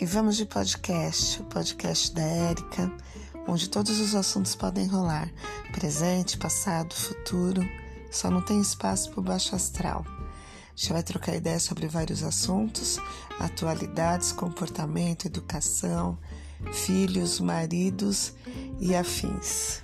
e vamos de podcast, o podcast da Érica, onde todos os assuntos podem rolar: presente, passado, futuro. Só não tem espaço para o baixo astral. A gente vai trocar ideias sobre vários assuntos, atualidades, comportamento, educação, filhos, maridos e afins.